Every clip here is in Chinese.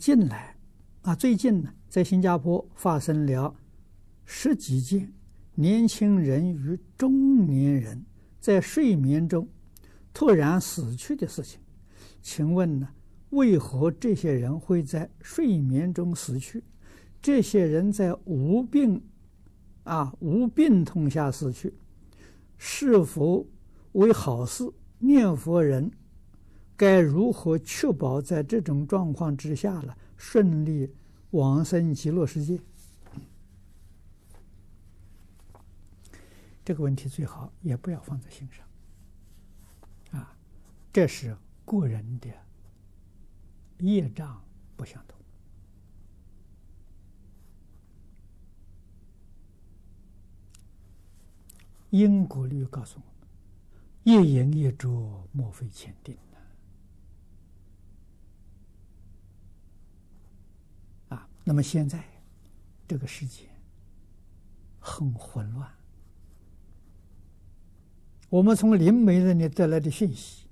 近来啊，最近呢，在新加坡发生了十几件年轻人与中年人在睡眠中突然死去的事情。请问呢，为何这些人会在睡眠中死去？这些人在无病啊无病痛下死去，是否为好事？念佛人该如何确保在这种状况之下呢，顺利往生极乐世界？这个问题最好也不要放在心上啊，这是个人的业障不相同。因果律告诉我们：业因业着，莫非前定啊！那么现在这个世界很混乱。我们从灵媒那里得来的讯息，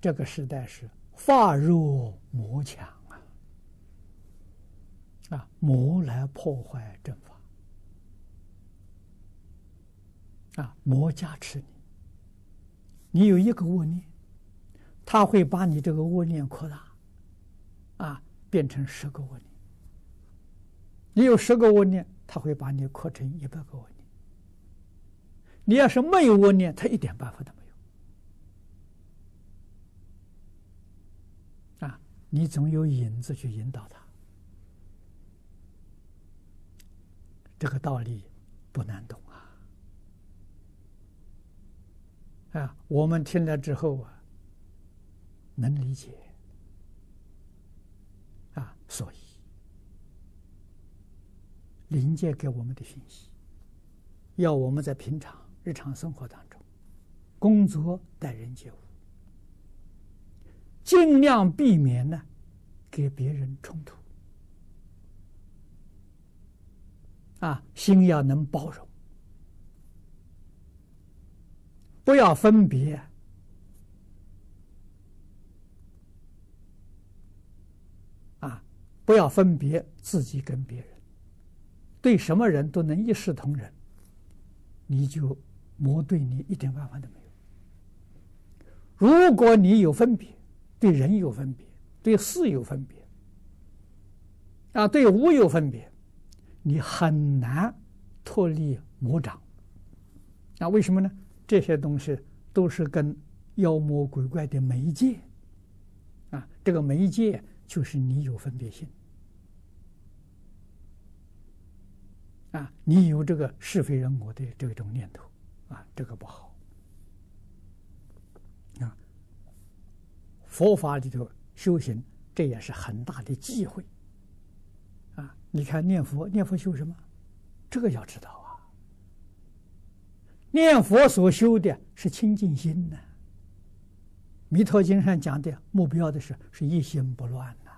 这个时代是法弱魔强。啊，魔来破坏正法，啊，魔加持你，你有一个恶念，他会把你这个恶念扩大，啊，变成十个恶念。你有十个恶念，他会把你扩成一百个恶念。你要是没有恶念，他一点办法都没有。啊，你总有引子去引导他。这个道理不难懂啊！啊，我们听了之后啊，能理解啊，所以灵界给我们的讯息，要我们在平常日常生活当中，工作待人接物，尽量避免呢，给别人冲突。啊，心要能包容，不要分别。啊，不要分别自己跟别人，对什么人都能一视同仁，你就魔对你一点办法都没有。如果你有分别，对人有分别，对事有分别，啊，对物有分别。你很难脱离魔掌，那为什么呢？这些东西都是跟妖魔鬼怪的媒介，啊，这个媒介就是你有分别心，啊，你有这个是非人我的这种念头，啊，这个不好，啊，佛法里头修行，这也是很大的忌讳。啊你看念佛，念佛修什么？这个要知道啊。念佛所修的是清净心呢。弥陀经上讲的目标的是是一心不乱呐。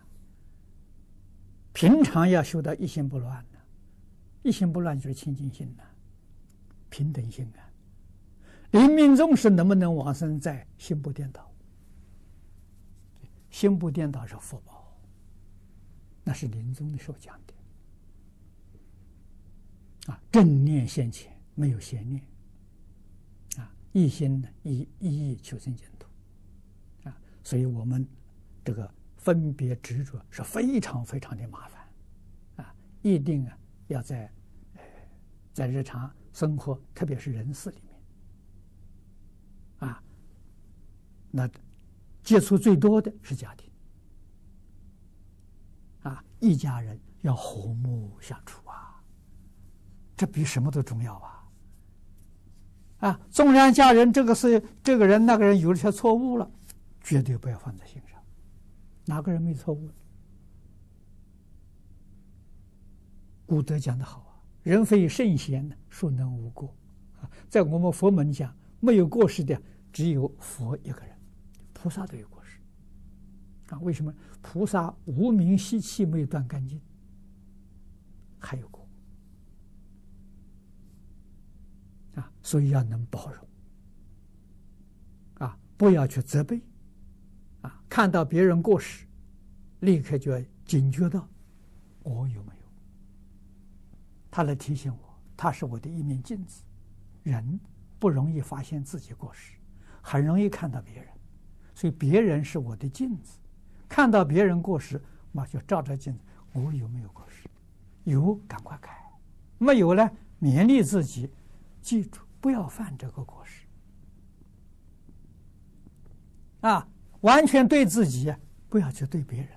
平常要修到一心不乱，一心不乱就是清净心呐，平等心啊。临命终时能不能往生在心不颠倒？心不颠倒是福报，那是临终的时候讲的。啊，正念现前，没有邪念。啊，一心呢，一一意求生净土。啊，所以我们这个分别执着是非常非常的麻烦。啊，一定啊要在呃在日常生活，特别是人事里面，啊，那接触最多的是家庭。啊，一家人要和睦相处啊。这比什么都重要啊！啊，纵然家人这个是这个人那个人有了些错误了，绝对不要放在心上。哪个人没错误？古德讲的好啊，“人非圣贤，孰能无过？”啊，在我们佛门讲，没有过失的只有佛一个人，菩萨都有过失。啊，为什么？菩萨无明习气没有断干净，还有过。啊，所以要能包容，啊，不要去责备，啊，看到别人过失，立刻就要警觉到我有没有。他来提醒我，他是我的一面镜子。人不容易发现自己过失，很容易看到别人，所以别人是我的镜子。看到别人过失，那就照照镜子，我有没有过失？有，赶快改；没有呢，勉励自己，记住不要犯这个过失。啊，完全对自己，不要去对别人。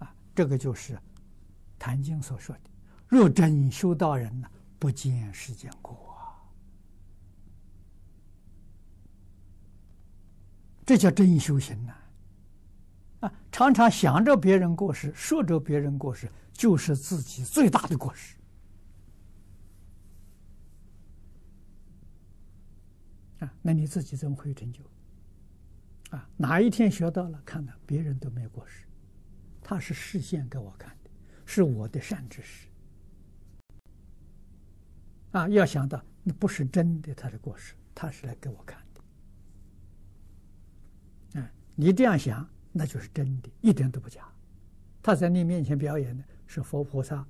啊，这个就是《坛经》所说的：“若真修道人呢，不见世间过啊。”这叫真修行呐！啊，常常想着别人过失，说着别人过失，就是自己最大的过失。啊，那你自己怎么会有成就？啊，哪一天学到了，看到别人都没有过失，他是示现给我看的，是我的善知识。啊，要想到那不是真的他的过失，他是来给我看的。啊，你这样想，那就是真的，一点都不假。他在你面前表演的是佛菩萨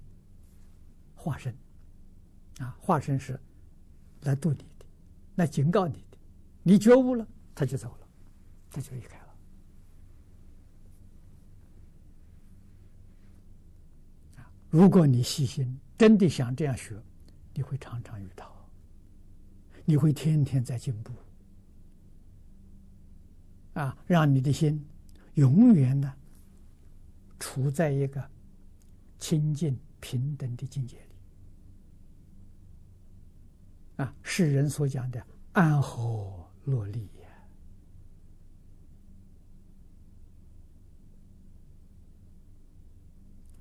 化身，啊，化身是来度你的，来警告你的，你觉悟了，他就走了。他就离开了。如果你细心，真的想这样学，你会常常遇到，你会天天在进步，啊，让你的心永远呢处在一个清净平等的境界里，啊，世人所讲的安和乐利。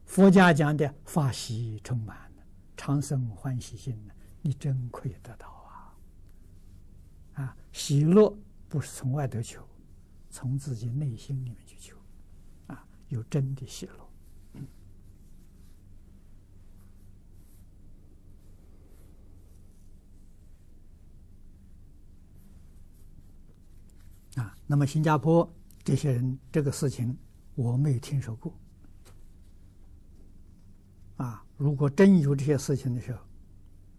佛家讲的法喜充满，常生欢喜心呢，你真可以得到啊！啊，喜乐不是从外头求，从自己内心里面去求，啊，有真的喜乐。啊，那么新加坡这些人这个事情，我没有听说过。啊，如果真有这些事情的时候，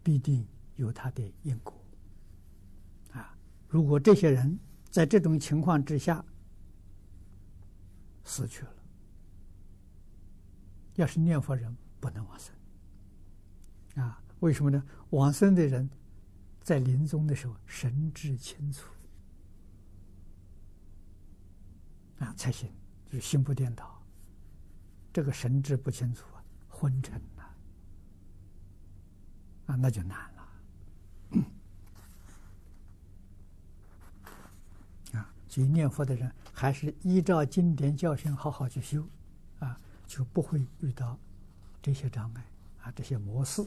必定有他的因果。啊，如果这些人在这种情况之下死去了，要是念佛人不能往生。啊，为什么呢？往生的人在临终的时候神志清楚，啊，才行，就是心不颠倒。这个神志不清楚啊。昏沉了，啊，那就难了，啊，所以念佛的人还是依照经典教训好好去修，啊，就不会遇到这些障碍，啊，这些模式。